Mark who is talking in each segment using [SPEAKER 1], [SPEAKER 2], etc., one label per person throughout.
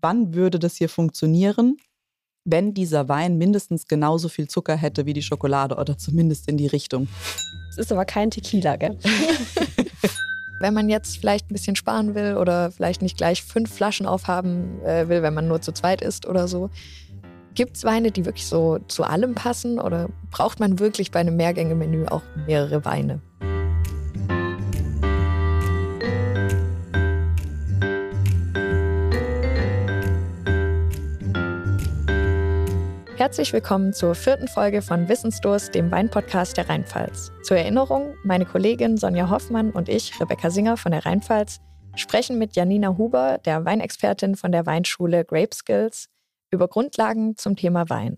[SPEAKER 1] wann würde das hier funktionieren, wenn dieser Wein mindestens genauso viel Zucker hätte wie die Schokolade oder zumindest in die Richtung.
[SPEAKER 2] Es ist aber kein Tequila, gell?
[SPEAKER 3] wenn man jetzt vielleicht ein bisschen sparen will oder vielleicht nicht gleich fünf Flaschen aufhaben äh, will, wenn man nur zu zweit ist oder so. Gibt es Weine, die wirklich so zu allem passen oder braucht man wirklich bei einem Mehrgänge-Menü auch mehrere Weine? Herzlich willkommen zur vierten Folge von Wissensdurst, dem Weinpodcast der Rheinpfalz. Zur Erinnerung, meine Kollegin Sonja Hoffmann und ich, Rebecca Singer von der Rheinpfalz, sprechen mit Janina Huber, der Weinexpertin von der Weinschule Grape Skills, über Grundlagen zum Thema Wein.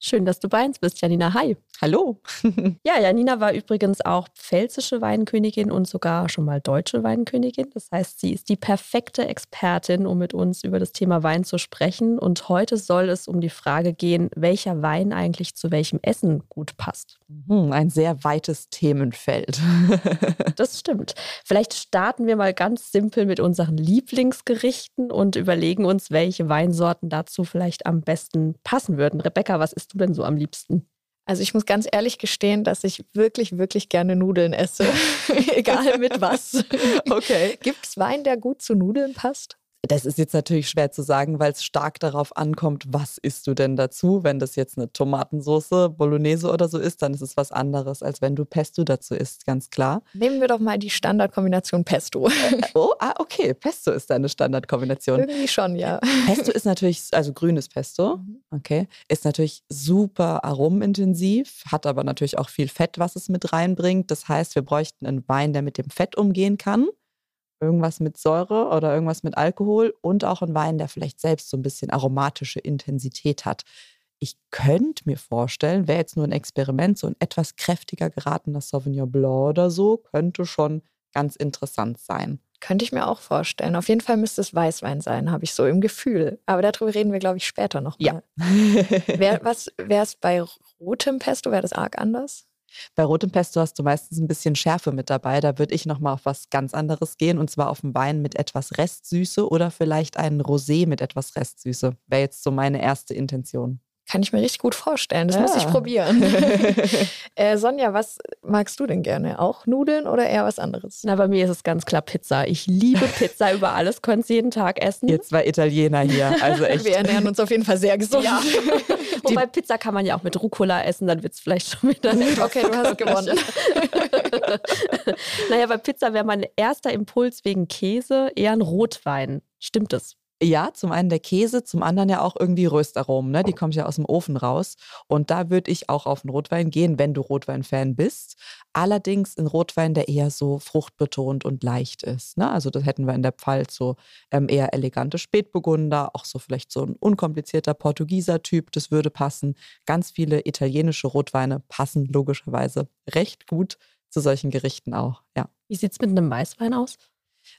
[SPEAKER 2] Schön, dass du bei uns bist, Janina. Hi.
[SPEAKER 1] Hallo.
[SPEAKER 2] ja, Janina war übrigens auch pfälzische Weinkönigin und sogar schon mal deutsche Weinkönigin. Das heißt, sie ist die perfekte Expertin, um mit uns über das Thema Wein zu sprechen. Und heute soll es um die Frage gehen, welcher Wein eigentlich zu welchem Essen gut passt.
[SPEAKER 1] Mhm, ein sehr weites Themenfeld.
[SPEAKER 2] das stimmt. Vielleicht starten wir mal ganz simpel mit unseren Lieblingsgerichten und überlegen uns, welche Weinsorten dazu vielleicht am besten passen würden. Rebecca, was isst du denn so am liebsten?
[SPEAKER 3] Also ich muss ganz ehrlich gestehen, dass ich wirklich, wirklich gerne Nudeln esse. Egal mit was.
[SPEAKER 1] Okay.
[SPEAKER 3] Gibt es Wein, der gut zu Nudeln passt?
[SPEAKER 1] Das ist jetzt natürlich schwer zu sagen, weil es stark darauf ankommt, was isst du denn dazu. Wenn das jetzt eine Tomatensauce, Bolognese oder so ist, dann ist es was anderes, als wenn du Pesto dazu isst, ganz klar.
[SPEAKER 3] Nehmen wir doch mal die Standardkombination Pesto.
[SPEAKER 1] oh, ah, okay. Pesto ist deine Standardkombination.
[SPEAKER 3] Irgendwie schon, ja.
[SPEAKER 1] Pesto ist natürlich, also grünes Pesto, mhm. okay, ist natürlich super aromenintensiv, hat aber natürlich auch viel Fett, was es mit reinbringt. Das heißt, wir bräuchten einen Wein, der mit dem Fett umgehen kann irgendwas mit Säure oder irgendwas mit Alkohol und auch ein Wein, der vielleicht selbst so ein bisschen aromatische Intensität hat. Ich könnte mir vorstellen, wäre jetzt nur ein Experiment, so ein etwas kräftiger geratener Sauvignon Blanc oder so, könnte schon ganz interessant sein.
[SPEAKER 3] Könnte ich mir auch vorstellen. Auf jeden Fall müsste es Weißwein sein, habe ich so im Gefühl. Aber darüber reden wir, glaube ich, später noch
[SPEAKER 1] mal. Ja.
[SPEAKER 3] Wäre es bei rotem Pesto, wäre das arg anders?
[SPEAKER 1] Bei rotem Pesto hast du meistens ein bisschen Schärfe mit dabei. Da würde ich nochmal auf was ganz anderes gehen und zwar auf einen Wein mit etwas Restsüße oder vielleicht einen Rosé mit etwas Restsüße. Wäre jetzt so meine erste Intention.
[SPEAKER 3] Kann ich mir richtig gut vorstellen. Das ja. muss ich probieren. äh, Sonja, was magst du denn gerne? Auch Nudeln oder eher was anderes?
[SPEAKER 2] Na, bei mir ist es ganz klar Pizza. Ich liebe Pizza über alles, könnte es jeden Tag essen.
[SPEAKER 1] Jetzt zwei Italiener hier. Also echt.
[SPEAKER 3] Wir ernähren uns auf jeden Fall sehr gesund. Ja.
[SPEAKER 2] Wobei Pizza kann man ja auch mit Rucola essen, dann wird es vielleicht schon wieder.
[SPEAKER 3] okay, du hast gewonnen.
[SPEAKER 2] naja, bei Pizza wäre mein erster Impuls wegen Käse eher ein Rotwein. Stimmt das?
[SPEAKER 1] Ja, zum einen der Käse, zum anderen ja auch irgendwie Röstaromen, ne? Die kommen ja aus dem Ofen raus. Und da würde ich auch auf einen Rotwein gehen, wenn du Rotwein-Fan bist. Allerdings ein Rotwein, der eher so fruchtbetont und leicht ist. Ne? Also das hätten wir in der Pfalz so ähm, eher elegante Spätburgunder, auch so vielleicht so ein unkomplizierter Portugieser Typ, das würde passen. Ganz viele italienische Rotweine passen logischerweise recht gut zu solchen Gerichten auch, ja.
[SPEAKER 2] Wie sieht es mit einem Weißwein aus?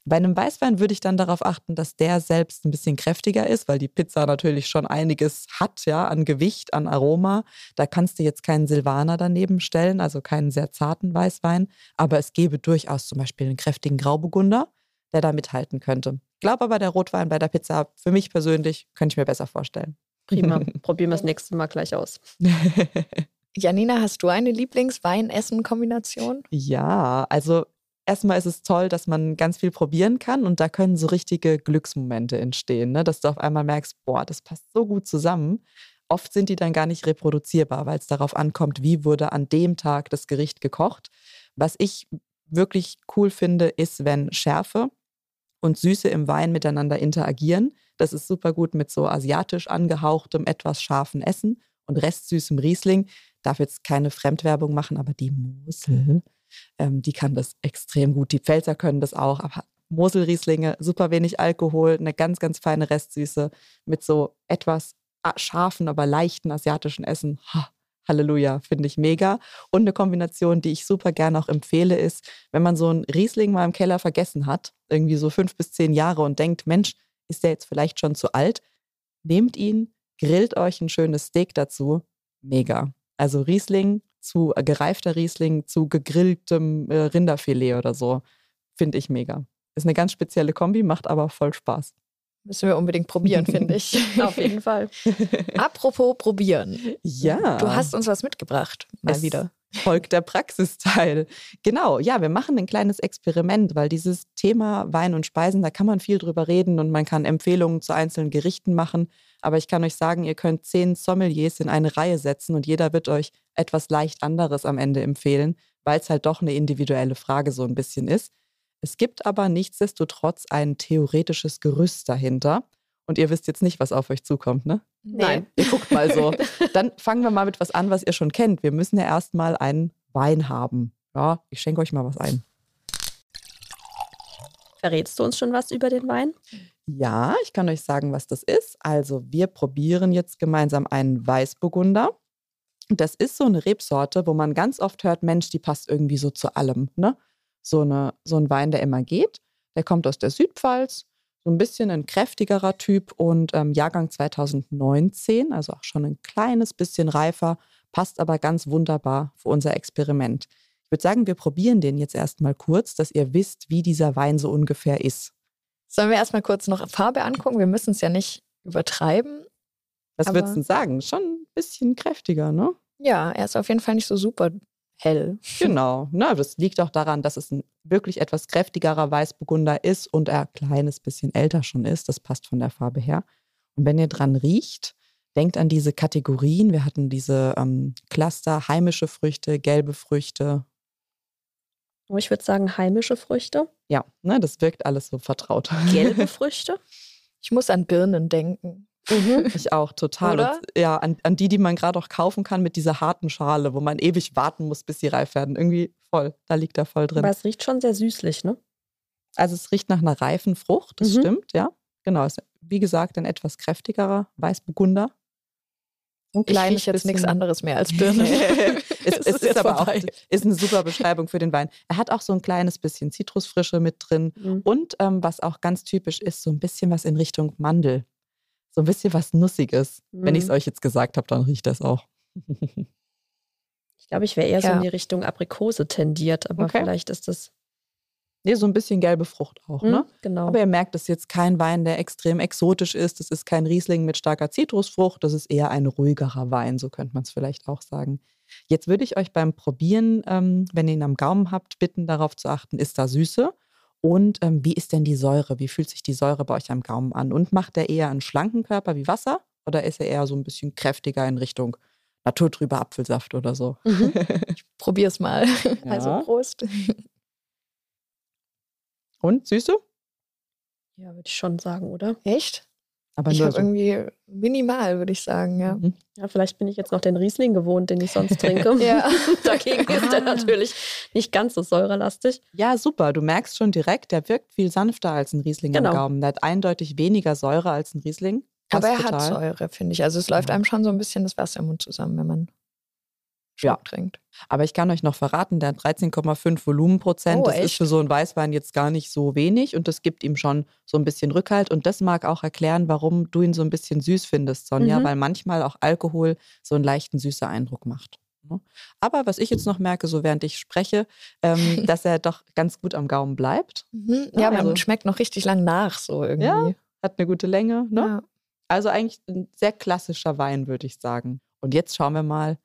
[SPEAKER 1] Bei einem Weißwein würde ich dann darauf achten, dass der selbst ein bisschen kräftiger ist, weil die Pizza natürlich schon einiges hat, ja, an Gewicht, an Aroma. Da kannst du jetzt keinen Silvaner daneben stellen, also keinen sehr zarten Weißwein. Aber es gäbe durchaus zum Beispiel einen kräftigen Grauburgunder, der da mithalten könnte. Ich glaube aber, der Rotwein bei der Pizza, für mich persönlich, könnte ich mir besser vorstellen.
[SPEAKER 2] Prima. Probieren wir das nächste Mal gleich aus.
[SPEAKER 3] Janina, hast du eine Lieblings-Wein-Essen-Kombination?
[SPEAKER 1] Ja, also erstmal ist es toll, dass man ganz viel probieren kann und da können so richtige Glücksmomente entstehen, ne? dass du auf einmal merkst, boah, das passt so gut zusammen. Oft sind die dann gar nicht reproduzierbar, weil es darauf ankommt, wie wurde an dem Tag das Gericht gekocht. Was ich wirklich cool finde, ist, wenn Schärfe und Süße im Wein miteinander interagieren. Das ist super gut mit so asiatisch angehauchtem, etwas scharfen Essen und restsüßem Riesling. Darf jetzt keine Fremdwerbung machen, aber die Mosel ähm, die kann das extrem gut. Die Pfälzer können das auch, aber Moselrieslinge, super wenig Alkohol, eine ganz, ganz feine Restsüße mit so etwas scharfen, aber leichten asiatischen Essen. Ha, Halleluja, finde ich mega. Und eine Kombination, die ich super gerne auch empfehle, ist, wenn man so einen Riesling mal im Keller vergessen hat, irgendwie so fünf bis zehn Jahre und denkt, Mensch, ist der jetzt vielleicht schon zu alt? Nehmt ihn, grillt euch ein schönes Steak dazu. Mega. Also Riesling zu äh, gereifter Riesling zu gegrilltem äh, Rinderfilet oder so. Finde ich mega. Ist eine ganz spezielle Kombi, macht aber voll Spaß.
[SPEAKER 3] Müssen wir unbedingt probieren, finde ich.
[SPEAKER 2] Auf jeden Fall.
[SPEAKER 3] Apropos probieren.
[SPEAKER 1] Ja.
[SPEAKER 3] Du hast uns was mitgebracht, mal
[SPEAKER 1] Es
[SPEAKER 3] wieder.
[SPEAKER 1] Folgt der Praxisteil. Genau, ja, wir machen ein kleines Experiment, weil dieses Thema Wein und Speisen, da kann man viel drüber reden und man kann Empfehlungen zu einzelnen Gerichten machen. Aber ich kann euch sagen, ihr könnt zehn Sommeliers in eine Reihe setzen und jeder wird euch etwas leicht anderes am Ende empfehlen, weil es halt doch eine individuelle Frage so ein bisschen ist. Es gibt aber nichtsdestotrotz ein theoretisches Gerüst dahinter. Und ihr wisst jetzt nicht, was auf euch zukommt, ne?
[SPEAKER 2] Nein.
[SPEAKER 1] Ihr guckt mal so. Dann fangen wir mal mit was an, was ihr schon kennt. Wir müssen ja erstmal einen Wein haben. Ja, ich schenke euch mal was ein.
[SPEAKER 2] Verrätst du uns schon was über den Wein?
[SPEAKER 1] Ja, ich kann euch sagen, was das ist. Also, wir probieren jetzt gemeinsam einen Weißburgunder. Das ist so eine Rebsorte, wo man ganz oft hört, Mensch, die passt irgendwie so zu allem. Ne? So, eine, so ein Wein, der immer geht. Der kommt aus der Südpfalz, so ein bisschen ein kräftigerer Typ und ähm, Jahrgang 2019, also auch schon ein kleines bisschen reifer, passt aber ganz wunderbar für unser Experiment. Ich würde sagen, wir probieren den jetzt erstmal kurz, dass ihr wisst, wie dieser Wein so ungefähr ist.
[SPEAKER 3] Sollen wir erstmal kurz noch Farbe angucken? Wir müssen es ja nicht übertreiben.
[SPEAKER 1] Was
[SPEAKER 3] Aber-
[SPEAKER 1] würdest du denn sagen? Schon ein bisschen kräftiger, ne?
[SPEAKER 3] Ja, er ist auf jeden Fall nicht so super hell.
[SPEAKER 1] Genau. Ne, das liegt auch daran, dass es ein wirklich etwas kräftigerer Weißburgunder ist und er ein kleines bisschen älter schon ist. Das passt von der Farbe her. Und wenn ihr dran riecht, denkt an diese Kategorien. Wir hatten diese ähm, Cluster, heimische Früchte, gelbe Früchte.
[SPEAKER 2] Oh, Ich würde sagen heimische Früchte,
[SPEAKER 1] Ja, ne, das wirkt alles so vertraut.
[SPEAKER 2] gelbe Früchte.
[SPEAKER 3] Ich muss an Birnen denken.
[SPEAKER 1] Ich auch, total. Und, ja, an, an die, die man gerade auch kaufen kann mit dieser harten Schale, wo man ewig warten muss, bis sie reif werden. Irgendwie voll. Da liegt er voll drin.
[SPEAKER 2] Aber es riecht schon sehr süßlich, ne?
[SPEAKER 1] Also es riecht nach einer reifen Frucht, das
[SPEAKER 2] Mhm.
[SPEAKER 1] stimmt, ja. Genau, ist wie gesagt ein etwas kräftigerer Weißburgunder. Ein
[SPEAKER 3] Ich rieche jetzt nichts anderes mehr als Birnen.
[SPEAKER 1] es,
[SPEAKER 3] Es
[SPEAKER 1] es
[SPEAKER 3] ist
[SPEAKER 1] ist, aber
[SPEAKER 3] vorbei.
[SPEAKER 1] auch ist eine super Beschreibung für den Wein. Er hat auch so ein kleines bisschen Zitrusfrische mit drin
[SPEAKER 2] Mhm.
[SPEAKER 1] und ähm, was auch ganz typisch ist, so ein bisschen was in Richtung Mandel. So ein bisschen was Nussiges. Wenn ich es
[SPEAKER 2] Mhm.
[SPEAKER 1] euch jetzt gesagt habe, dann riecht das auch.
[SPEAKER 2] Ich glaube, ich wäre eher so
[SPEAKER 3] Ja.
[SPEAKER 2] in die Richtung Aprikose tendiert, aber
[SPEAKER 1] Okay.
[SPEAKER 2] vielleicht ist das.
[SPEAKER 1] nee, so ein bisschen gelbe Frucht auch, ne?
[SPEAKER 2] Hm, Genau.
[SPEAKER 1] Aber ihr merkt, das ist jetzt kein Wein, der extrem exotisch ist. Das ist kein Riesling mit starker Zitrusfrucht. Das ist eher ein ruhigerer Wein, so könnte man es vielleicht auch sagen. Jetzt würde ich euch beim Probieren, ähm, wenn ihr ihn am Gaumen habt, bitten, darauf zu achten, ist da Süße? Und ähm, wie ist denn die Säure? Wie fühlt sich die Säure bei euch am Gaumen an? Und macht er eher einen schlanken Körper wie Wasser? Oder ist er eher so ein bisschen kräftiger in Richtung naturtrüber Apfelsaft oder so?
[SPEAKER 2] Mhm.
[SPEAKER 3] Probier's mal. Also
[SPEAKER 1] Ja.
[SPEAKER 3] Prost.
[SPEAKER 1] Und Süße?
[SPEAKER 2] Ja, würde ich schon sagen, oder?
[SPEAKER 3] Echt?
[SPEAKER 1] Aber
[SPEAKER 3] Ich
[SPEAKER 1] nur
[SPEAKER 3] habe
[SPEAKER 1] so.
[SPEAKER 3] irgendwie minimal, würde ich sagen, ja.
[SPEAKER 1] Mhm.
[SPEAKER 2] Ja, vielleicht bin ich jetzt noch den Riesling gewohnt, den ich sonst trinke.
[SPEAKER 3] Ja.
[SPEAKER 2] Dagegen ist er
[SPEAKER 1] Ah.
[SPEAKER 2] natürlich nicht ganz so säurelastig.
[SPEAKER 1] Ja, super. Du merkst schon direkt, der wirkt viel sanfter als ein Riesling
[SPEAKER 2] Genau.
[SPEAKER 1] am Gaumen. Der hat eindeutig weniger Säure als ein Riesling.
[SPEAKER 3] Aber
[SPEAKER 1] Passt
[SPEAKER 3] er hat
[SPEAKER 1] total.
[SPEAKER 3] Säure, finde ich. Also es läuft
[SPEAKER 1] Ja.
[SPEAKER 3] einem schon so ein bisschen das Wasser im Mund zusammen, wenn man
[SPEAKER 1] Ja.
[SPEAKER 3] Schluck trinkt.
[SPEAKER 1] Aber ich kann euch noch verraten, der hat 13,5 Volumenprozent.
[SPEAKER 3] Oh,
[SPEAKER 1] das ist
[SPEAKER 3] echt?
[SPEAKER 1] für so einen Weißwein jetzt gar nicht so wenig und das gibt ihm schon so ein bisschen Rückhalt. Und das mag auch erklären, warum du ihn so ein bisschen süß findest, Sonja,
[SPEAKER 2] Mhm.
[SPEAKER 1] weil manchmal auch Alkohol so einen leichten süßen Eindruck macht. ne? Aber was ich jetzt noch merke, so während ich spreche, ähm, dass er doch ganz gut am Gaumen bleibt.
[SPEAKER 3] Mhm.
[SPEAKER 1] Ja,
[SPEAKER 3] Ja, man
[SPEAKER 1] also-
[SPEAKER 3] schmeckt noch richtig lang nach, so irgendwie.
[SPEAKER 1] Ja. Hat eine gute Länge. Ne?
[SPEAKER 3] Ja.
[SPEAKER 1] Also eigentlich ein sehr klassischer Wein, würde ich sagen. Und jetzt schauen wir mal,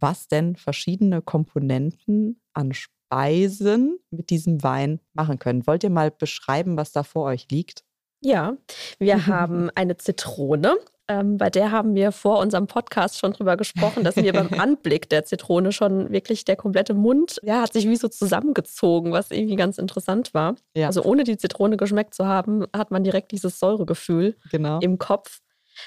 [SPEAKER 1] was denn verschiedene Komponenten an Speisen mit diesem Wein machen können. Wollt ihr mal beschreiben, was da vor euch liegt?
[SPEAKER 2] Ja, wir haben eine Zitrone. Ähm, bei der haben wir vor unserem Podcast schon drüber gesprochen, dass mir beim Anblick der Zitrone schon wirklich der komplette Mund, ja, hat sich wie so zusammengezogen, was irgendwie ganz interessant war.
[SPEAKER 1] Ja.
[SPEAKER 2] Also ohne die Zitrone geschmeckt zu haben, hat man direkt dieses Säuregefühl
[SPEAKER 1] Genau.
[SPEAKER 2] im Kopf.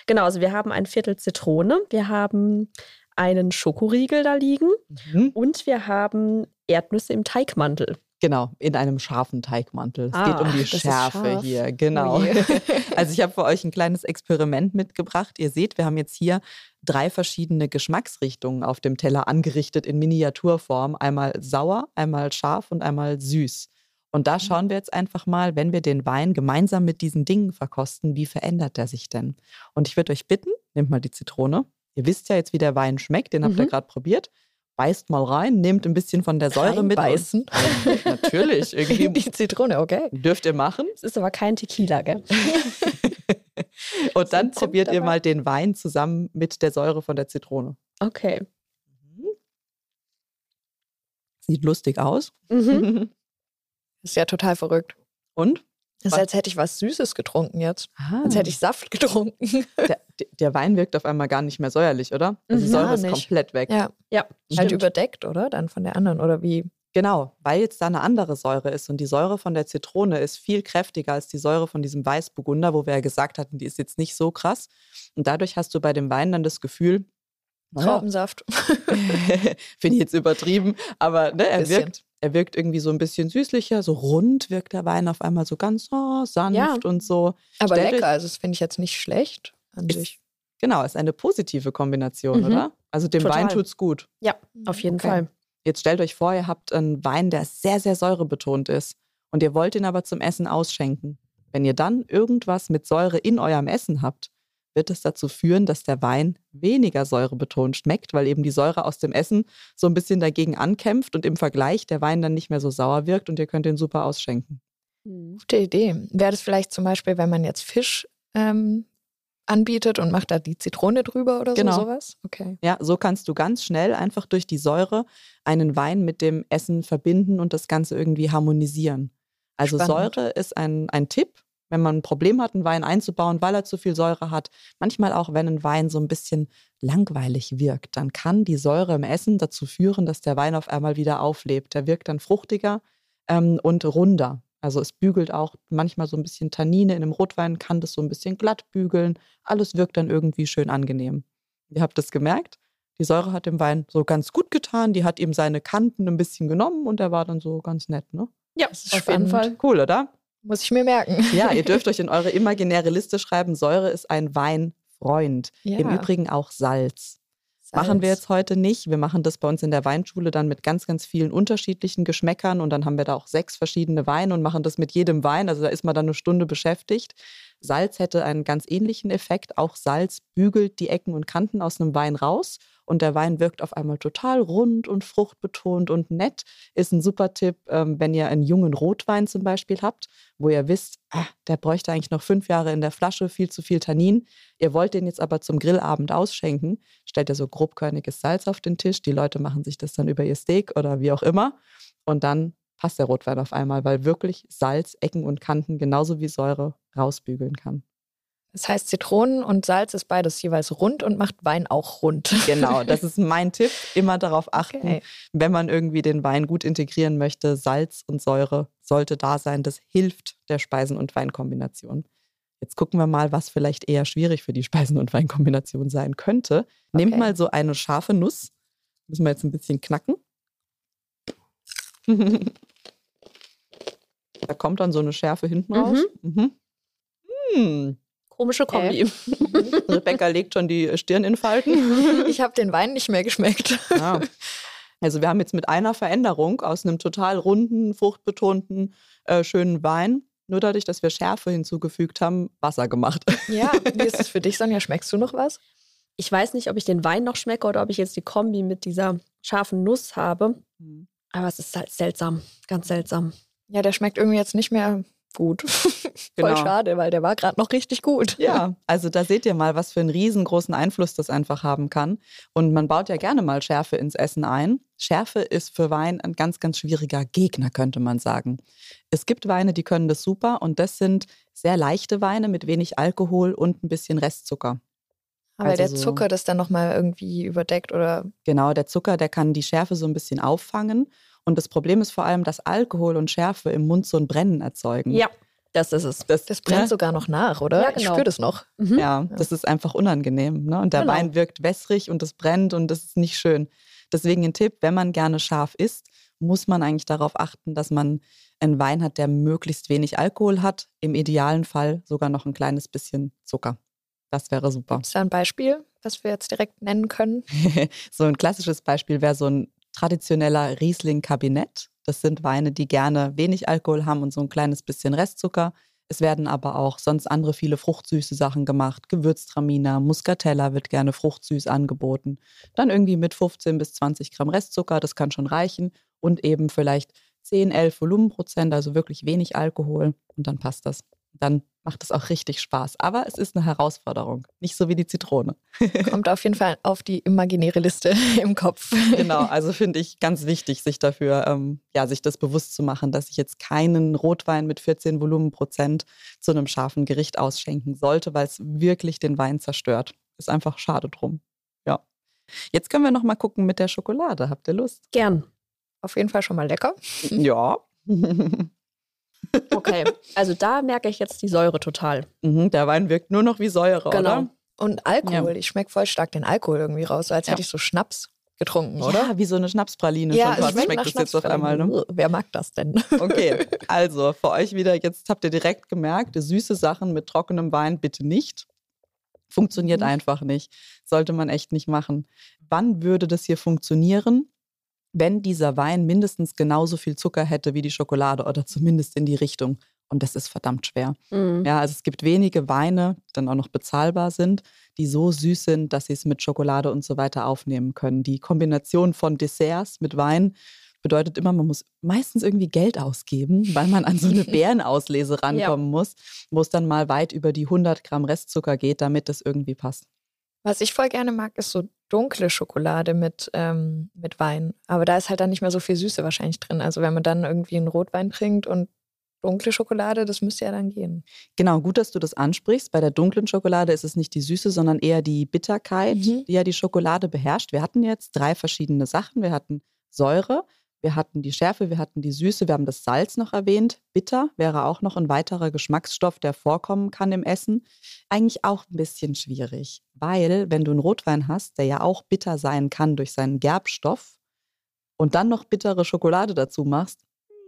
[SPEAKER 2] Genau, also wir haben ein Viertel Zitrone, wir haben einen Schokoriegel da liegen
[SPEAKER 1] Mhm.
[SPEAKER 2] und wir haben Erdnüsse im Teigmantel.
[SPEAKER 1] Genau, in einem scharfen Teigmantel. Es
[SPEAKER 2] Ah,
[SPEAKER 1] geht um die Schärfe hier. Genau.
[SPEAKER 3] Ui.
[SPEAKER 1] Also ich habe für euch ein kleines Experiment mitgebracht. Ihr seht, wir haben jetzt hier drei verschiedene Geschmacksrichtungen auf dem Teller angerichtet in Miniaturform. Einmal sauer, einmal scharf und einmal süß. Und da schauen wir jetzt einfach mal, wenn wir den Wein gemeinsam mit diesen Dingen verkosten, wie verändert der sich denn? Und ich würde euch bitten, nehmt mal die Zitrone. Ihr wisst ja jetzt, wie der Wein schmeckt, den habt ihr
[SPEAKER 2] Mhm.
[SPEAKER 1] gerade probiert. Beißt mal rein, nehmt ein bisschen von der Säure mit. und-
[SPEAKER 3] Reinbeißen.
[SPEAKER 1] Natürlich, irgendwie
[SPEAKER 3] Die Zitrone, okay.
[SPEAKER 1] dürft ihr machen.
[SPEAKER 2] Es ist aber kein Tequila, gell?
[SPEAKER 1] Und dann probiert ihr mal den Wein zusammen mit der Säure von der Zitrone.
[SPEAKER 2] Okay.
[SPEAKER 1] Sieht lustig aus.
[SPEAKER 2] Mhm.
[SPEAKER 3] Ist ja total verrückt.
[SPEAKER 1] Und?
[SPEAKER 3] Das ist, als hätte ich was Süßes getrunken jetzt.
[SPEAKER 1] Ah.
[SPEAKER 3] Als hätte ich Saft getrunken.
[SPEAKER 1] der, der Wein wirkt auf einmal gar nicht mehr säuerlich, oder? Also die
[SPEAKER 2] Mhm.
[SPEAKER 1] Säure ist
[SPEAKER 3] nicht.
[SPEAKER 1] komplett weg.
[SPEAKER 3] ja,
[SPEAKER 2] Ja,
[SPEAKER 3] halt überdeckt, oder? Dann von der anderen, oder wie?
[SPEAKER 1] Genau, weil jetzt da eine andere Säure ist und die Säure von der Zitrone ist viel kräftiger als die Säure von diesem Weißburgunder, wo wir ja gesagt hatten, die ist jetzt nicht so krass. Und dadurch hast du bei dem Wein dann das Gefühl,
[SPEAKER 3] Traubensaft.
[SPEAKER 1] finde ich jetzt übertrieben, aber ne, er,
[SPEAKER 3] Bisschen.
[SPEAKER 1] wirkt, er wirkt irgendwie so ein bisschen süßlicher, so rund wirkt der Wein auf einmal so ganz oh, sanft
[SPEAKER 3] Ja.
[SPEAKER 1] und so.
[SPEAKER 3] Aber
[SPEAKER 1] Stell
[SPEAKER 3] lecker, also das finde ich jetzt nicht schlecht an
[SPEAKER 1] Ist-
[SPEAKER 3] sich.
[SPEAKER 1] Genau, ist eine positive Kombination,
[SPEAKER 2] Mhm.
[SPEAKER 1] oder? Also dem
[SPEAKER 2] Total.
[SPEAKER 1] Wein tut's gut.
[SPEAKER 2] Ja, auf jeden
[SPEAKER 3] Okay.
[SPEAKER 2] Fall.
[SPEAKER 1] Jetzt stellt euch vor, ihr habt einen Wein, der sehr, sehr säurebetont ist und ihr wollt ihn aber zum Essen ausschenken. Wenn ihr dann irgendwas mit Säure in eurem Essen habt, wird es dazu führen, dass der Wein weniger säurebetont schmeckt, weil eben die Säure aus dem Essen so ein bisschen dagegen ankämpft und im Vergleich der Wein dann nicht mehr so sauer wirkt und ihr könnt ihn super ausschenken.
[SPEAKER 3] Gute Idee. Wäre das vielleicht zum Beispiel, wenn man jetzt Fisch ähm, anbietet und macht da die Zitrone drüber oder
[SPEAKER 1] Genau.
[SPEAKER 3] so sowas? Okay.
[SPEAKER 1] Ja, so kannst du ganz schnell einfach durch die Säure einen Wein mit dem Essen verbinden und das Ganze irgendwie harmonisieren. Also
[SPEAKER 3] Spannend.
[SPEAKER 1] Säure ist ein, ein Tipp, wenn man ein Problem hat, einen Wein einzubauen, weil er zu viel Säure hat. Manchmal auch, wenn ein Wein so ein bisschen langweilig wirkt, dann kann die Säure im Essen dazu führen, dass der Wein auf einmal wieder auflebt. Der wirkt dann fruchtiger ähm, und runder. Also es bügelt auch manchmal so ein bisschen Tannine. In einem Rotwein kann das so ein bisschen glatt bügeln. Alles wirkt dann irgendwie schön angenehm. Ihr habt es gemerkt, die Säure hat dem Wein so ganz gut getan. Die hat ihm seine Kanten ein bisschen genommen und er war dann so ganz nett, ne?
[SPEAKER 2] Ja,
[SPEAKER 3] Das ist
[SPEAKER 2] auf jeden
[SPEAKER 3] spannend.
[SPEAKER 2] Fall.
[SPEAKER 1] Cool, oder?
[SPEAKER 3] Muss ich mir merken.
[SPEAKER 1] Ja, ihr dürft euch in eure imaginäre Liste schreiben, Säure ist ein Weinfreund.
[SPEAKER 3] Ja.
[SPEAKER 1] Im Übrigen auch Salz. Machen wir jetzt heute nicht. Wir machen das bei uns in der Weinschule dann mit ganz, ganz vielen unterschiedlichen Geschmäckern und dann haben wir da auch sechs verschiedene Weine und machen das mit jedem Wein. Also da ist man dann eine Stunde beschäftigt. Salz hätte einen ganz ähnlichen Effekt. Auch Salz bügelt die Ecken und Kanten aus einem Wein raus und der Wein wirkt auf einmal total rund und fruchtbetont und nett. Ist ein super Tipp, ähm, wenn ihr einen jungen Rotwein zum Beispiel habt, wo ihr wisst, ah, der bräuchte eigentlich noch fünf Jahre in der Flasche, viel zu viel Tannin. Ihr wollt den jetzt aber zum Grillabend ausschenken, stellt ihr so grobkörniges Salz auf den Tisch. Die Leute machen sich das dann über ihr Steak oder wie auch immer. Und dann passt der Rotwein auf einmal, weil wirklich Salz Ecken und Kanten genauso wie Säure rausbügeln kann.
[SPEAKER 3] Das heißt, Zitronen und Salz ist beides jeweils rund und macht Wein auch rund.
[SPEAKER 1] Genau, das ist mein Tipp. Immer darauf achten,
[SPEAKER 3] Okay.
[SPEAKER 1] wenn man irgendwie den Wein gut integrieren möchte. Salz und Säure sollte da sein. Das hilft der Speisen- und Weinkombination. Jetzt gucken wir mal, was vielleicht eher schwierig für die Speisen- und Weinkombination sein könnte. Nehmt
[SPEAKER 3] Okay.
[SPEAKER 1] mal so eine scharfe Nuss. Müssen wir jetzt ein bisschen knacken. da kommt dann so eine Schärfe hinten raus. Mhm. Hm.
[SPEAKER 2] Komische Kombi.
[SPEAKER 1] Rebecca legt schon die Stirn in Falten.
[SPEAKER 3] Ich habe den Wein nicht mehr geschmeckt.
[SPEAKER 1] Ja. Also wir haben jetzt mit einer Veränderung aus einem total runden, fruchtbetonten, äh, schönen Wein, nur dadurch, dass wir Schärfe hinzugefügt haben, Wasser gemacht.
[SPEAKER 3] Ja, wie ist es für dich, Sonja? Schmeckst du noch was?
[SPEAKER 2] Ich weiß nicht, ob ich den Wein noch schmecke oder ob ich jetzt die Kombi mit dieser scharfen Nuss habe. Aber es ist halt seltsam. Ganz seltsam.
[SPEAKER 3] Ja, der schmeckt irgendwie jetzt nicht mehr gut. Voll
[SPEAKER 1] Genau.
[SPEAKER 3] schade, weil der war gerade noch richtig gut.
[SPEAKER 1] Ja, also da seht ihr mal, was für einen riesengroßen Einfluss das einfach haben kann. Und man baut ja gerne mal Schärfe ins Essen ein. Schärfe ist für Wein ein ganz, ganz schwieriger Gegner, könnte man sagen. Es gibt Weine, die können das super und das sind sehr leichte Weine mit wenig Alkohol und ein bisschen Restzucker.
[SPEAKER 3] Aber
[SPEAKER 1] Also
[SPEAKER 3] der Zucker das dann nochmal irgendwie überdeckt oder
[SPEAKER 1] Genau, der Zucker, der kann die Schärfe so ein bisschen auffangen. Und das Problem ist vor allem, dass Alkohol und Schärfe im Mund so ein Brennen erzeugen.
[SPEAKER 2] Ja, das ist es.
[SPEAKER 1] das,
[SPEAKER 3] das brennt
[SPEAKER 1] ne?
[SPEAKER 3] sogar noch nach, oder?
[SPEAKER 2] Ja,
[SPEAKER 3] Ich
[SPEAKER 2] genau.
[SPEAKER 3] spüre das noch.
[SPEAKER 2] Mhm.
[SPEAKER 1] Ja, das ist einfach unangenehm. Ne? Und der
[SPEAKER 2] Genau.
[SPEAKER 1] Wein wirkt wässrig und es brennt und das ist nicht schön. Deswegen ein Tipp, wenn man gerne scharf isst, muss man eigentlich darauf achten, dass man einen Wein hat, der möglichst wenig Alkohol hat. Im idealen Fall sogar noch ein kleines bisschen Zucker. Das wäre super.
[SPEAKER 3] Ist da ein Beispiel, was wir jetzt direkt nennen können?
[SPEAKER 1] so ein klassisches Beispiel wäre so ein traditioneller Riesling-Kabinett. Das sind Weine, die gerne wenig Alkohol haben und so ein kleines bisschen Restzucker. Es werden aber auch sonst andere viele fruchtsüße Sachen gemacht. Gewürztraminer, Muscatella wird gerne fruchtsüß angeboten. Dann irgendwie mit 15 bis 20 Gramm Restzucker, das kann schon reichen. Und eben vielleicht 10, 11 Volumenprozent, also wirklich wenig Alkohol. Und dann passt das. Dann macht es auch richtig Spaß. Aber es ist eine Herausforderung, nicht so wie die Zitrone.
[SPEAKER 3] Kommt auf jeden Fall auf die imaginäre Liste im Kopf.
[SPEAKER 1] Genau, also finde ich ganz wichtig, sich dafür, ähm, ja, sich das bewusst zu machen, dass ich jetzt keinen Rotwein mit 14 Volumenprozent zu einem scharfen Gericht ausschenken sollte, weil es wirklich den Wein zerstört. Ist einfach schade drum. Ja. Jetzt können wir noch mal gucken mit der Schokolade. Habt ihr Lust?
[SPEAKER 2] Gern.
[SPEAKER 3] Auf jeden Fall schon mal lecker.
[SPEAKER 1] Ja.
[SPEAKER 2] Okay, also da merke ich jetzt die Säure total.
[SPEAKER 1] Mhm, der Wein wirkt nur noch wie Säure,
[SPEAKER 2] Genau.
[SPEAKER 1] oder?
[SPEAKER 3] Und Alkohol,
[SPEAKER 1] Ja.
[SPEAKER 3] ich schmecke voll stark den Alkohol irgendwie raus, so als
[SPEAKER 1] Ja.
[SPEAKER 3] hätte ich so Schnaps getrunken, oder?
[SPEAKER 1] Ja, wie so eine Schnapspraline
[SPEAKER 3] Ja,
[SPEAKER 1] schon fast schmeckt
[SPEAKER 3] nach
[SPEAKER 1] das jetzt auf einmal. Ne?
[SPEAKER 3] Wer mag das denn?
[SPEAKER 1] Okay, also für euch wieder, jetzt habt ihr direkt gemerkt, süße Sachen mit trockenem Wein bitte nicht. Funktioniert
[SPEAKER 3] Mhm.
[SPEAKER 1] einfach nicht. Sollte man echt nicht machen. Wann würde das hier funktionieren? Wenn dieser Wein mindestens genauso viel Zucker hätte wie die Schokolade oder zumindest in die Richtung. Und das ist verdammt schwer.
[SPEAKER 2] Mhm.
[SPEAKER 1] Ja, also es gibt wenige Weine, die dann auch noch bezahlbar sind, die so süß sind, dass sie es mit Schokolade und so weiter aufnehmen können. Die Kombination von Desserts mit Wein bedeutet immer, man muss meistens irgendwie Geld ausgeben, weil man an so eine Bärenauslese rankommen muss, wo es dann mal weit über die 100 Gramm Restzucker geht, damit das irgendwie passt.
[SPEAKER 3] Was ich voll gerne mag, ist so dunkle Schokolade mit, ähm, mit Wein. Aber da ist halt dann nicht mehr so viel Süße wahrscheinlich drin. Also wenn man dann irgendwie einen Rotwein trinkt und dunkle Schokolade, das müsste ja dann gehen.
[SPEAKER 1] Genau, gut, dass du das ansprichst. Bei der dunklen Schokolade ist es nicht die Süße, sondern eher die Bitterkeit,
[SPEAKER 3] Mhm.
[SPEAKER 1] die ja die Schokolade beherrscht. Wir hatten jetzt drei verschiedene Sachen. Wir hatten Säure, wir hatten die Schärfe, wir hatten die Süße, wir haben das Salz noch erwähnt. Bitter wäre auch noch ein weiterer Geschmacksstoff, der vorkommen kann im Essen. Eigentlich auch ein bisschen schwierig, weil wenn du einen Rotwein hast, der ja auch bitter sein kann durch seinen Gerbstoff und dann noch bittere Schokolade dazu machst,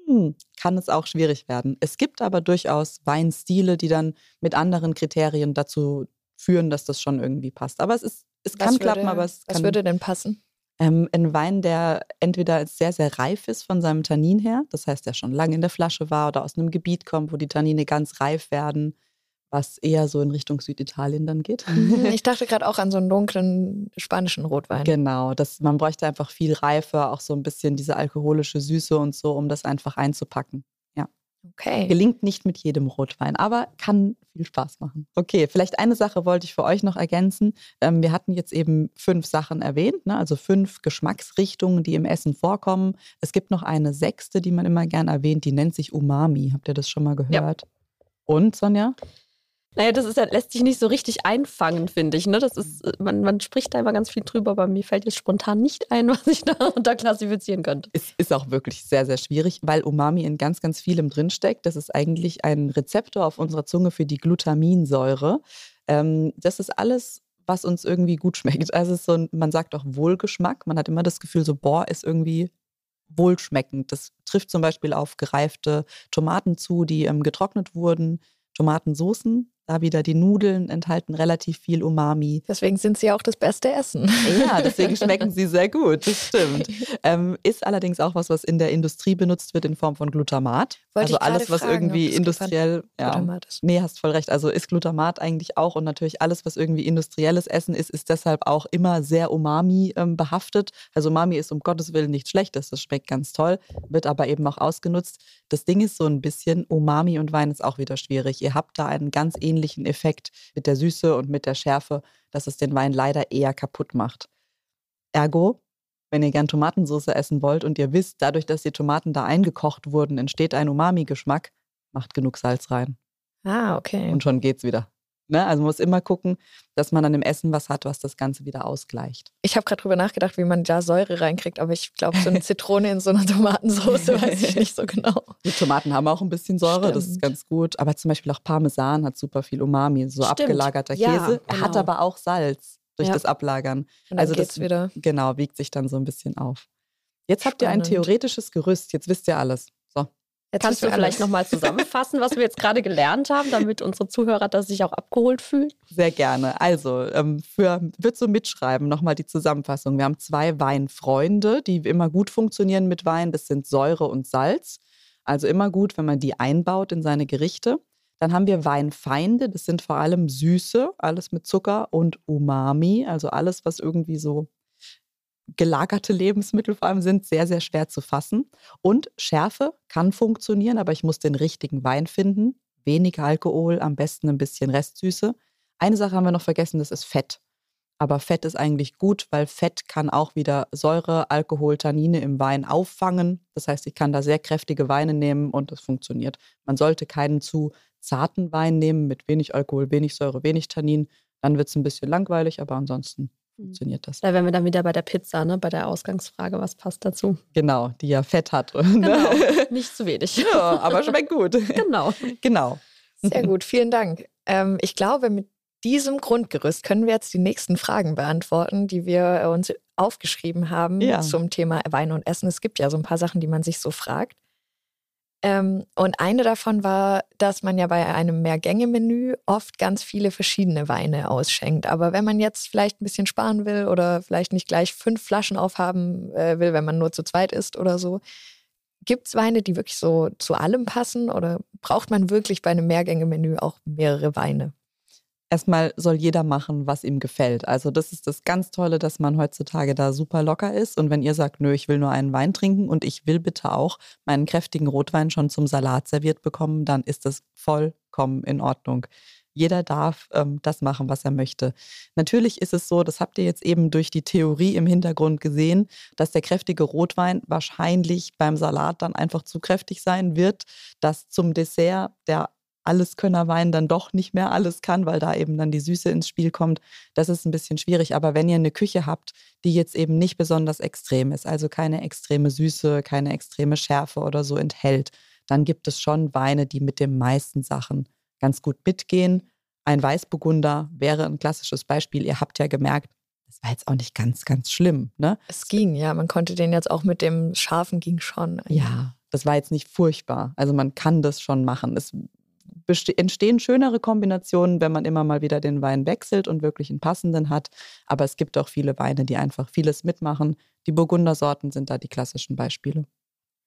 [SPEAKER 1] hm, kann es auch schwierig werden. Es gibt aber durchaus Weinstile, die dann mit anderen Kriterien dazu führen, dass das schon irgendwie passt. Aber es ist, es kann
[SPEAKER 3] Was
[SPEAKER 1] klappen,
[SPEAKER 3] würde,
[SPEAKER 1] aber es
[SPEAKER 3] Was
[SPEAKER 1] kann.
[SPEAKER 3] würde denn passen?
[SPEAKER 1] Ähm, ein Wein, der entweder sehr, sehr reif ist von seinem Tannin her, das heißt, der schon lange in der Flasche war oder aus einem Gebiet kommt, wo die Tannine ganz reif werden, was eher so in Richtung Süditalien dann geht.
[SPEAKER 3] Ich dachte gerade auch an so einen dunklen spanischen Rotwein.
[SPEAKER 1] Genau, das, man bräuchte einfach viel Reife, auch so ein bisschen diese alkoholische Süße und so, um das einfach einzupacken.
[SPEAKER 3] Okay.
[SPEAKER 1] Gelingt nicht mit jedem Rotwein, aber kann viel Spaß machen. Okay, vielleicht eine Sache wollte ich für euch noch ergänzen. Ähm, wir hatten jetzt eben fünf Sachen erwähnt, ne? also fünf Geschmacksrichtungen, die im Essen vorkommen. Es gibt noch eine sechste, die man immer gern erwähnt, die nennt sich Umami. Habt ihr das schon mal gehört? Und, Sonja?
[SPEAKER 2] Naja, das ist lässt sich nicht so richtig einfangen, finde ich. Ne? Das ist, man, man spricht da immer ganz viel drüber, aber mir fällt jetzt spontan nicht ein, was ich da unter klassifizieren könnte.
[SPEAKER 1] Es ist auch wirklich sehr, sehr schwierig, weil Umami in ganz, ganz vielem drinsteckt. Das ist eigentlich ein Rezeptor auf unserer Zunge für die Glutaminsäure. Ähm, das ist alles, was uns irgendwie gut schmeckt. Also so ein, man sagt auch Wohlgeschmack. Man hat immer das Gefühl, so, boah, ist irgendwie wohlschmeckend. Das trifft zum Beispiel auf gereifte Tomaten zu, die ähm, getrocknet wurden. Tomatensoßen, da wieder die Nudeln enthalten relativ viel Umami.
[SPEAKER 3] Deswegen sind sie auch das beste Essen.
[SPEAKER 1] Ja, deswegen schmecken sie sehr gut, das stimmt. Ähm, ist allerdings auch was, was in der Industrie benutzt wird in Form von Glutamat.
[SPEAKER 3] Wollte
[SPEAKER 1] also alles, was
[SPEAKER 3] fragen,
[SPEAKER 1] irgendwie industriell. Ja,
[SPEAKER 3] Glutamat ist.
[SPEAKER 1] nee, hast voll recht. Also ist Glutamat eigentlich auch und natürlich alles, was irgendwie industrielles Essen ist, ist deshalb auch immer sehr Umami ähm, behaftet. Also Umami ist um Gottes Willen nichts Schlechtes, das schmeckt ganz toll, wird aber eben auch ausgenutzt. Das Ding ist so ein bisschen, Umami und Wein ist auch wieder schwierig. Ihr habt da einen ganz ähnlichen Effekt mit der Süße und mit der Schärfe, dass es den Wein leider eher kaputt macht. Ergo, wenn ihr gern Tomatensauce essen wollt und ihr wisst, dadurch, dass die Tomaten da eingekocht wurden, entsteht ein Umami-Geschmack, macht genug Salz rein.
[SPEAKER 3] Ah, okay.
[SPEAKER 1] Und schon geht's wieder. Ne? Also man muss immer gucken, dass man dann im Essen was hat, was das Ganze wieder ausgleicht.
[SPEAKER 3] Ich habe gerade drüber nachgedacht, wie man da Säure reinkriegt, aber ich glaube, so eine Zitrone in so einer Tomatensauce weiß ich nicht so genau.
[SPEAKER 1] Die Tomaten haben auch ein bisschen Säure, das ist
[SPEAKER 3] Stimmt.
[SPEAKER 1] ganz gut. Aber zum Beispiel auch Parmesan hat super viel Umami, so
[SPEAKER 2] Stimmt.
[SPEAKER 1] abgelagerter
[SPEAKER 2] Ja,
[SPEAKER 1] Käse. Er hat
[SPEAKER 2] genau.
[SPEAKER 1] aber auch Salz durch
[SPEAKER 2] Ja.
[SPEAKER 1] das Ablagern. Also das-
[SPEAKER 3] wieder.
[SPEAKER 1] Genau, wiegt sich dann so ein bisschen auf. Jetzt habt ihr ein
[SPEAKER 3] Spannend.
[SPEAKER 1] theoretisches Gerüst, jetzt wisst ihr alles. So.
[SPEAKER 3] Jetzt
[SPEAKER 2] Kannst du vielleicht nochmal zusammenfassen, was wir jetzt gerade gelernt haben, damit unsere Zuhörer da sich auch abgeholt fühlen?
[SPEAKER 1] Sehr gerne. Also, ähm, für, würdest du mitschreiben, nochmal die Zusammenfassung. Wir haben zwei Weinfreunde, die immer gut funktionieren mit Wein. Das sind Säure und Salz. Also immer gut, wenn man die einbaut in seine Gerichte. Dann haben wir Weinfeinde, das sind vor allem Süße, alles mit Zucker und Umami, also alles, was irgendwie so gelagerte Lebensmittel vor allem sind, sehr, sehr schwer zu fassen. Und Schärfe kann funktionieren, aber ich muss den richtigen Wein finden. wenig Alkohol, am besten ein bisschen Restsüße. Eine Sache haben wir noch vergessen, das ist Fett. Aber Fett ist eigentlich gut, weil Fett kann auch wieder Säure, Alkohol, Tannine im Wein auffangen. Das heißt, ich kann da sehr kräftige Weine nehmen und es funktioniert. Man sollte keinen zu zarten Wein nehmen mit wenig Alkohol, wenig Säure, wenig Tannin. Dann wird es ein bisschen langweilig, aber ansonsten. Funktioniert das.
[SPEAKER 2] Da wären wir dann wieder bei der Pizza, ne? bei der Ausgangsfrage, was passt dazu?
[SPEAKER 1] Genau, die ja Fett hat.
[SPEAKER 2] Genau, nicht zu wenig.
[SPEAKER 1] Ja, aber schmeckt gut.
[SPEAKER 2] Genau.
[SPEAKER 1] Genau.
[SPEAKER 3] Sehr gut, vielen Dank. Ähm, ich glaube, mit diesem Grundgerüst können wir jetzt die nächsten Fragen beantworten, die wir äh, uns aufgeschrieben haben ja. zum Thema Wein und Essen. Es gibt ja so ein paar Sachen, die man sich so fragt. Ähm, und eine davon war, dass man ja bei einem Mehrgänge-Menü oft ganz viele verschiedene Weine ausschenkt. Aber wenn man jetzt vielleicht ein bisschen sparen will oder vielleicht nicht gleich fünf Flaschen aufhaben äh, will, wenn man nur zu zweit ist oder so, gibt es Weine, die wirklich so zu allem passen oder braucht man wirklich bei einem Mehrgänge-Menü auch mehrere Weine?
[SPEAKER 1] Erstmal soll jeder machen, was ihm gefällt. Also das ist das ganz Tolle, dass man heutzutage da super locker ist. Und wenn ihr sagt, nö, ich will nur einen Wein trinken und ich will bitte auch meinen kräftigen Rotwein schon zum Salat serviert bekommen, dann ist das vollkommen in Ordnung. Jeder darf ähm, das machen, was er möchte. Natürlich ist es so, das habt ihr jetzt eben durch die Theorie im Hintergrund gesehen, dass der kräftige Rotwein wahrscheinlich beim Salat dann einfach zu kräftig sein wird, dass zum Dessert der Alleskönnerwein dann doch nicht mehr alles kann, weil da eben dann die Süße ins Spiel kommt. Das ist ein bisschen schwierig. Aber wenn ihr eine Küche habt, die jetzt eben nicht besonders extrem ist, also keine extreme Süße, keine extreme Schärfe oder so enthält, dann gibt es schon Weine, die mit den meisten Sachen ganz gut mitgehen. Ein Weißburgunder wäre ein klassisches Beispiel. Ihr habt ja gemerkt, das war jetzt auch nicht ganz, ganz schlimm. Ne?
[SPEAKER 3] Es ging, ja. Man konnte den jetzt auch mit dem Scharfen ging schon.
[SPEAKER 1] Ja, das war jetzt nicht furchtbar. Also man kann das schon machen. Es entstehen schönere Kombinationen, wenn man immer mal wieder den Wein wechselt und wirklich einen passenden hat. Aber es gibt auch viele Weine, die einfach vieles mitmachen. Die Burgundersorten sind da die klassischen Beispiele.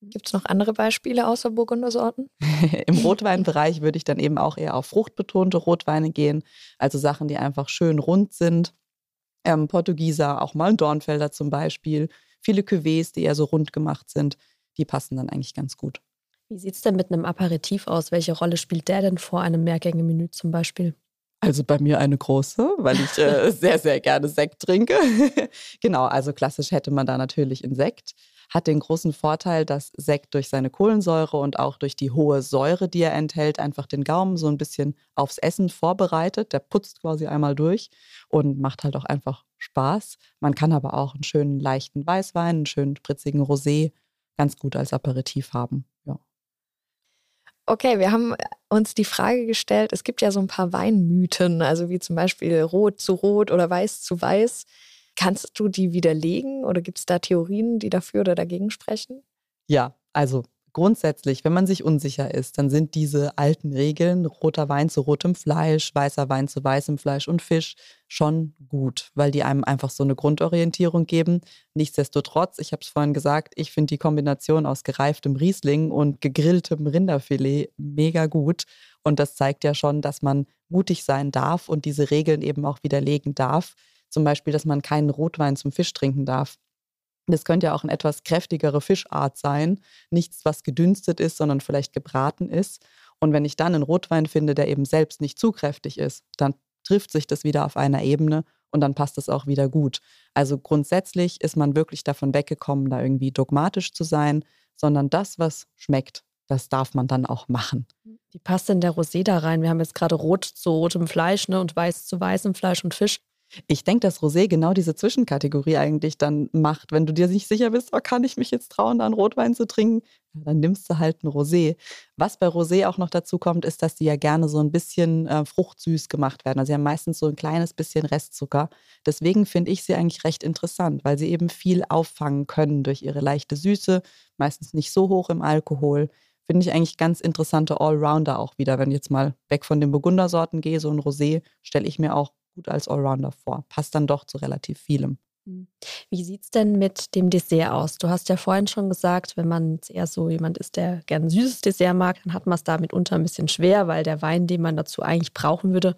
[SPEAKER 3] Gibt es noch andere Beispiele außer Burgundersorten?
[SPEAKER 1] Im Rotweinbereich würde ich dann eben auch eher auf fruchtbetonte Rotweine gehen. Also Sachen, die einfach schön rund sind. Ähm, Portugieser, auch mal ein Dornfelder zum Beispiel. Viele Cuvées, die eher so rund gemacht sind, die passen dann eigentlich ganz gut.
[SPEAKER 2] Wie sieht es denn mit einem Aperitif aus? Welche Rolle spielt der denn vor einem Mehrgänge-Menü zum Beispiel?
[SPEAKER 1] Also bei mir eine große, weil ich äh, sehr, sehr gerne Sekt trinke. genau, also klassisch hätte man da natürlich Insekt. Hat den großen Vorteil, dass Sekt durch seine Kohlensäure und auch durch die hohe Säure, die er enthält, einfach den Gaumen so ein bisschen aufs Essen vorbereitet. Der putzt quasi einmal durch und macht halt auch einfach Spaß. Man kann aber auch einen schönen leichten Weißwein, einen schönen spritzigen Rosé ganz gut als Aperitif haben.
[SPEAKER 3] Okay, wir haben uns die Frage gestellt, es gibt ja so ein paar Weinmythen, also wie zum Beispiel Rot zu Rot oder Weiß zu Weiß. Kannst du die widerlegen oder gibt es da Theorien, die dafür oder dagegen sprechen?
[SPEAKER 1] Ja, also grundsätzlich, wenn man sich unsicher ist, dann sind diese alten Regeln, roter Wein zu rotem Fleisch, weißer Wein zu weißem Fleisch und Fisch, schon gut, weil die einem einfach so eine Grundorientierung geben. Nichtsdestotrotz, ich habe es vorhin gesagt, ich finde die Kombination aus gereiftem Riesling und gegrilltem Rinderfilet mega gut. Und das zeigt ja schon, dass man mutig sein darf und diese Regeln eben auch widerlegen darf. Zum Beispiel, dass man keinen Rotwein zum Fisch trinken darf. Das könnte ja auch eine etwas kräftigere Fischart sein. Nichts, was gedünstet ist, sondern vielleicht gebraten ist. Und wenn ich dann einen Rotwein finde, der eben selbst nicht zu kräftig ist, dann trifft sich das wieder auf einer Ebene und dann passt es auch wieder gut. Also grundsätzlich ist man wirklich davon weggekommen, da irgendwie dogmatisch zu sein, sondern das, was schmeckt, das darf man dann auch machen.
[SPEAKER 2] Wie passt denn der Rosé da rein? Wir haben jetzt gerade Rot zu rotem Fleisch ne, und Weiß zu weißem Fleisch und Fisch.
[SPEAKER 1] Ich denke, dass Rosé genau diese Zwischenkategorie eigentlich dann macht. Wenn du dir nicht sicher bist, oh, kann ich mich jetzt trauen, da einen Rotwein zu trinken, dann nimmst du halt ein Rosé. Was bei Rosé auch noch dazu kommt, ist, dass die ja gerne so ein bisschen äh, fruchtsüß gemacht werden. Also sie haben meistens so ein kleines bisschen Restzucker. Deswegen finde ich sie eigentlich recht interessant, weil sie eben viel auffangen können durch ihre leichte Süße, meistens nicht so hoch im Alkohol. Finde ich eigentlich ganz interessante Allrounder auch wieder. Wenn ich jetzt mal weg von den Burgundersorten gehe, so ein Rosé stelle ich mir auch gut als Allrounder vor. Passt dann doch zu relativ vielem.
[SPEAKER 2] Hm. Wie sieht es denn mit dem Dessert aus? Du hast ja vorhin schon gesagt, wenn man eher so jemand ist, der gern ein süßes Dessert mag, dann hat man es da mitunter ein bisschen schwer, weil der Wein, den man dazu eigentlich brauchen würde,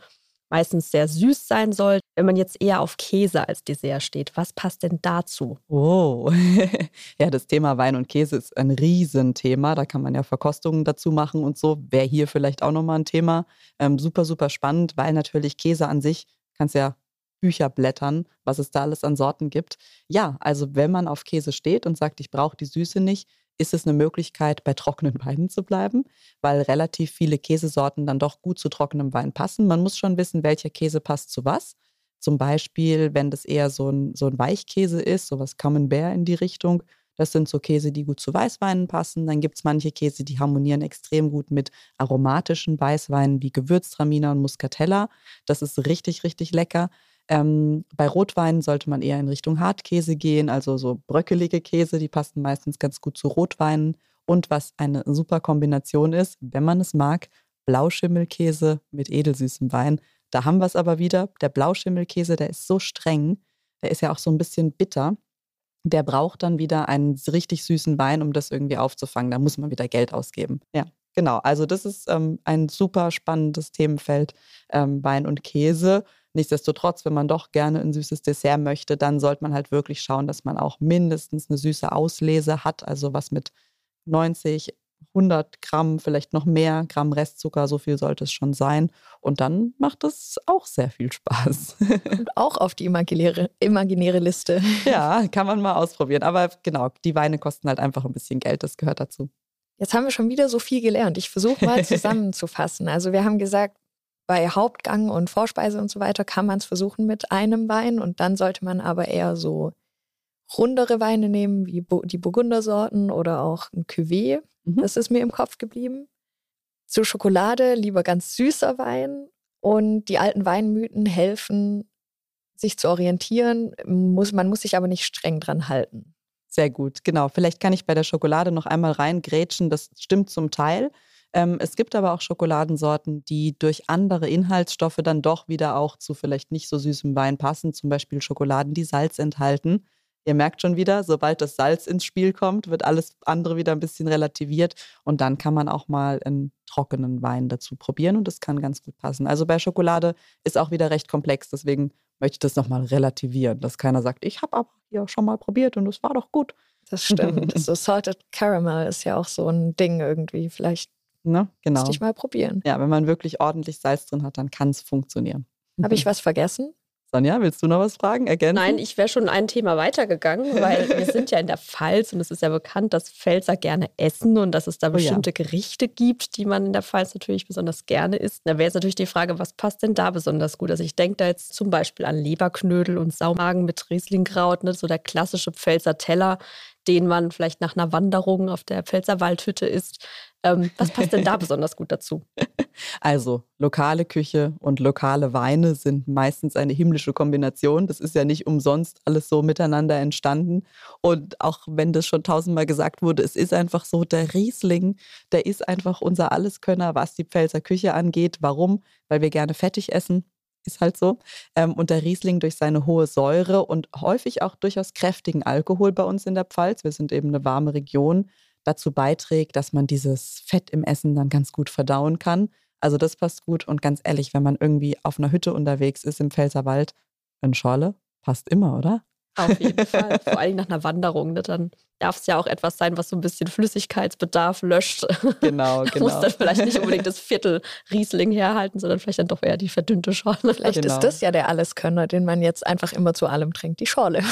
[SPEAKER 2] meistens sehr süß sein soll. Wenn man jetzt eher auf Käse als Dessert steht, was passt denn dazu?
[SPEAKER 1] Oh, ja, das Thema Wein und Käse ist ein Riesenthema. Da kann man ja Verkostungen dazu machen und so. Wäre hier vielleicht auch nochmal ein Thema. Ähm, super, super spannend, weil natürlich Käse an sich kannst ja Bücher blättern, was es da alles an Sorten gibt. Ja, also wenn man auf Käse steht und sagt, ich brauche die Süße nicht, ist es eine Möglichkeit, bei trockenen Weinen zu bleiben, weil relativ viele Käsesorten dann doch gut zu trockenem Wein passen. Man muss schon wissen, welcher Käse passt zu was. Zum Beispiel, wenn das eher so ein, so ein Weichkäse ist, sowas Camembert in die Richtung, das sind so Käse, die gut zu Weißweinen passen. Dann gibt es manche Käse, die harmonieren extrem gut mit aromatischen Weißweinen wie Gewürztraminer und Muscatella. Das ist richtig, richtig lecker. Ähm, bei Rotweinen sollte man eher in Richtung Hartkäse gehen, also so bröckelige Käse, die passen meistens ganz gut zu Rotweinen. Und was eine super Kombination ist, wenn man es mag, Blauschimmelkäse mit edelsüßem Wein. Da haben wir es aber wieder. Der Blauschimmelkäse, der ist so streng, der ist ja auch so ein bisschen bitter. Der braucht dann wieder einen richtig süßen Wein, um das irgendwie aufzufangen. Da muss man wieder Geld ausgeben. Ja, genau. Also das ist ähm, ein super spannendes Themenfeld, ähm, Wein und Käse. Nichtsdestotrotz, wenn man doch gerne ein süßes Dessert möchte, dann sollte man halt wirklich schauen, dass man auch mindestens eine süße Auslese hat, also was mit 90, 100 Gramm, vielleicht noch mehr Gramm Restzucker, so viel sollte es schon sein. Und dann macht es auch sehr viel Spaß.
[SPEAKER 3] Und auch auf die imaginäre, imaginäre Liste.
[SPEAKER 1] Ja, kann man mal ausprobieren. Aber genau, die Weine kosten halt einfach ein bisschen Geld, das gehört dazu.
[SPEAKER 3] Jetzt haben wir schon wieder so viel gelernt. Ich versuche mal zusammenzufassen. Also wir haben gesagt, bei Hauptgang und Vorspeise und so weiter kann man es versuchen mit einem Wein und dann sollte man aber eher so rundere Weine nehmen, wie die Burgundersorten oder auch ein Cuvée. Mhm. Das ist mir im Kopf geblieben. Zur Schokolade lieber ganz süßer Wein und die alten Weinmythen helfen, sich zu orientieren. Muss, man muss sich aber nicht streng dran halten.
[SPEAKER 1] Sehr gut, genau. Vielleicht kann ich bei der Schokolade noch einmal reingrätschen. Das stimmt zum Teil. Ähm, es gibt aber auch Schokoladensorten, die durch andere Inhaltsstoffe dann doch wieder auch zu vielleicht nicht so süßem Wein passen. Zum Beispiel Schokoladen, die Salz enthalten. Ihr merkt schon wieder, sobald das Salz ins Spiel kommt, wird alles andere wieder ein bisschen relativiert und dann kann man auch mal einen trockenen Wein dazu probieren und das kann ganz gut passen. Also bei Schokolade ist auch wieder recht komplex, deswegen möchte ich das nochmal relativieren, dass keiner sagt, ich habe aber hier schon mal probiert und es war doch gut.
[SPEAKER 3] Das stimmt. so Salted Caramel ist ja auch so ein Ding irgendwie. Vielleicht
[SPEAKER 1] Ne? Genau.
[SPEAKER 3] Müsste ich mal probieren.
[SPEAKER 1] Ja, wenn man wirklich ordentlich Salz drin hat, dann kann es funktionieren.
[SPEAKER 3] Habe ich was vergessen?
[SPEAKER 1] Sonja, willst du noch was fragen? Ergänzen?
[SPEAKER 2] Nein, ich wäre schon ein Thema weitergegangen, weil wir sind ja in der Pfalz und es ist ja bekannt, dass Pfälzer gerne essen und dass es da bestimmte oh ja. Gerichte gibt, die man in der Pfalz natürlich besonders gerne isst. Da wäre jetzt natürlich die Frage, was passt denn da besonders gut? Also ich denke da jetzt zum Beispiel an Leberknödel und Saumagen mit Rieslingkraut, ne? so der klassische Pfälzer Teller, den man vielleicht nach einer Wanderung auf der Pfälzer Waldhütte isst. Ähm, was passt denn da besonders gut dazu?
[SPEAKER 1] Also, lokale Küche und lokale Weine sind meistens eine himmlische Kombination. Das ist ja nicht umsonst alles so miteinander entstanden. Und auch wenn das schon tausendmal gesagt wurde, es ist einfach so, der Riesling, der ist einfach unser Alleskönner, was die Pfälzer Küche angeht. Warum? Weil wir gerne fettig essen. Ist halt so. Ähm, und der Riesling durch seine hohe Säure und häufig auch durchaus kräftigen Alkohol bei uns in der Pfalz, wir sind eben eine warme Region, dazu beiträgt, dass man dieses Fett im Essen dann ganz gut verdauen kann. Also das passt gut und ganz ehrlich, wenn man irgendwie auf einer Hütte unterwegs ist im Pfälzerwald, eine Schorle passt immer, oder?
[SPEAKER 2] Auf jeden Fall. Vor allem nach einer Wanderung. Ne? Dann darf es ja auch etwas sein, was so ein bisschen Flüssigkeitsbedarf löscht.
[SPEAKER 1] Genau, genau.
[SPEAKER 2] muss dann vielleicht nicht unbedingt das Viertel Riesling herhalten, sondern vielleicht dann doch eher die verdünnte Schorle.
[SPEAKER 3] Vielleicht genau. ist das ja der Alleskönner, den man jetzt einfach immer zu allem trinkt, die Schorle.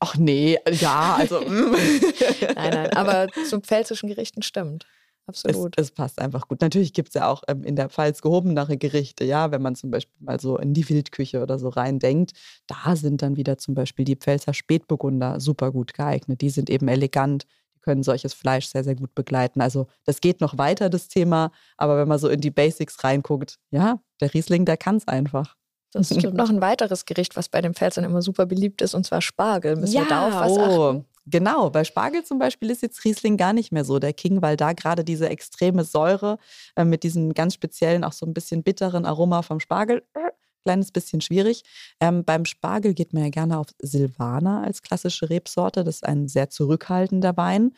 [SPEAKER 1] Ach nee, ja, also. Mm.
[SPEAKER 3] nein, nein, aber zu pfälzischen Gerichten stimmt. Absolut.
[SPEAKER 1] Es, es, passt einfach gut. Natürlich gibt es ja auch ähm, in der Pfalz gehobenere Gerichte, ja, wenn man zum Beispiel mal so in die Wildküche oder so reindenkt. Da sind dann wieder zum Beispiel die Pfälzer Spätburgunder super gut geeignet. Die sind eben elegant, die können solches Fleisch sehr, sehr gut begleiten. Also das geht noch weiter, das Thema, aber wenn man so in die Basics reinguckt, ja, der Riesling, der kann es einfach.
[SPEAKER 3] Das stimmt. noch ein weiteres Gericht, was bei den Pfälzern immer super beliebt ist, und zwar Spargel. Müssen ja, wir da auf was oh.
[SPEAKER 1] Genau, bei Spargel zum Beispiel ist jetzt Riesling gar nicht mehr so der King, weil da gerade diese extreme Säure äh, mit diesem ganz speziellen, auch so ein bisschen bitteren Aroma vom Spargel, äh, kleines bisschen schwierig. Ähm, beim Spargel geht man ja gerne auf Silvaner als klassische Rebsorte. Das ist ein sehr zurückhaltender Wein.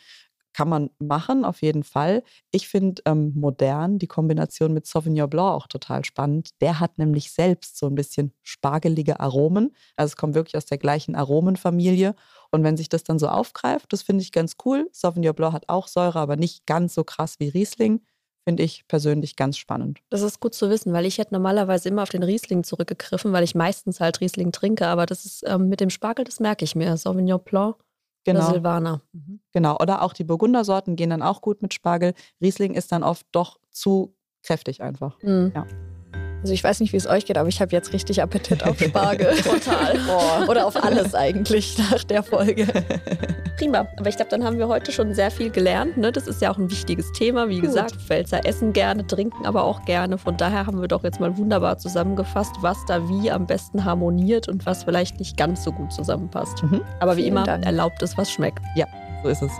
[SPEAKER 1] Kann man machen, auf jeden Fall. Ich finde ähm, modern die Kombination mit Sauvignon Blanc auch total spannend. Der hat nämlich selbst so ein bisschen spargelige Aromen. Also es kommt wirklich aus der gleichen Aromenfamilie. Und wenn sich das dann so aufgreift, das finde ich ganz cool. Sauvignon Blanc hat auch Säure, aber nicht ganz so krass wie Riesling. Finde ich persönlich ganz spannend.
[SPEAKER 2] Das ist gut zu wissen, weil ich hätte normalerweise immer auf den Riesling zurückgegriffen, weil ich meistens halt Riesling trinke. Aber das ist ähm, mit dem Spargel, das merke ich mir. Sauvignon Blanc
[SPEAKER 1] Genau.
[SPEAKER 2] oder Silvaner. Mhm.
[SPEAKER 1] Genau. Oder auch die Burgundersorten gehen dann auch gut mit Spargel. Riesling ist dann oft doch zu kräftig einfach.
[SPEAKER 2] Mhm.
[SPEAKER 1] Ja.
[SPEAKER 3] Also ich weiß nicht, wie es euch geht, aber ich habe jetzt richtig Appetit auf Spargel.
[SPEAKER 2] Total.
[SPEAKER 3] Boah. Oder auf alles eigentlich nach der Folge.
[SPEAKER 2] Prima. Aber ich glaube, dann haben wir heute schon sehr viel gelernt. Ne? Das ist ja auch ein wichtiges Thema. Wie
[SPEAKER 3] Gut.
[SPEAKER 2] gesagt, Pfälzer essen gerne, trinken aber auch gerne. Von daher haben wir doch jetzt mal wunderbar zusammengefasst, was da wie am besten harmoniert und was vielleicht nicht ganz so gut zusammenpasst.
[SPEAKER 1] Mhm.
[SPEAKER 2] Aber wie
[SPEAKER 3] Vielen
[SPEAKER 2] immer,
[SPEAKER 3] Dank.
[SPEAKER 2] erlaubt es, was schmeckt.
[SPEAKER 1] So ist es.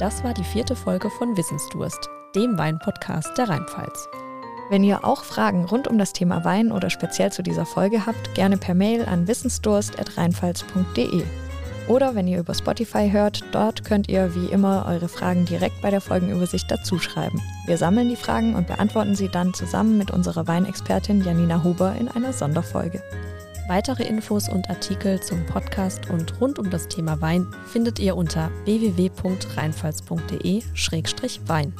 [SPEAKER 2] Das war die vierte Folge von Wissensdurst, dem Wein-Podcast der Rheinpfalz.
[SPEAKER 3] Wenn ihr auch Fragen rund um das Thema Wein oder speziell zu dieser Folge habt, gerne per Mail an wissensdurst.rheinpfalz.de. Oder wenn ihr über Spotify hört, dort könnt ihr wie immer eure Fragen direkt bei der Folgenübersicht dazuschreiben. Wir sammeln die Fragen und beantworten sie dann zusammen mit unserer Weinexpertin Janina Huber in einer Sonderfolge.
[SPEAKER 2] Weitere Infos und Artikel zum Podcast und rund um das Thema Wein findet ihr unter www.rheinpfalz.de-wein.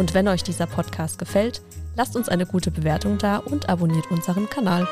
[SPEAKER 2] Und wenn euch dieser Podcast gefällt, lasst uns eine gute Bewertung da und abonniert unseren Kanal.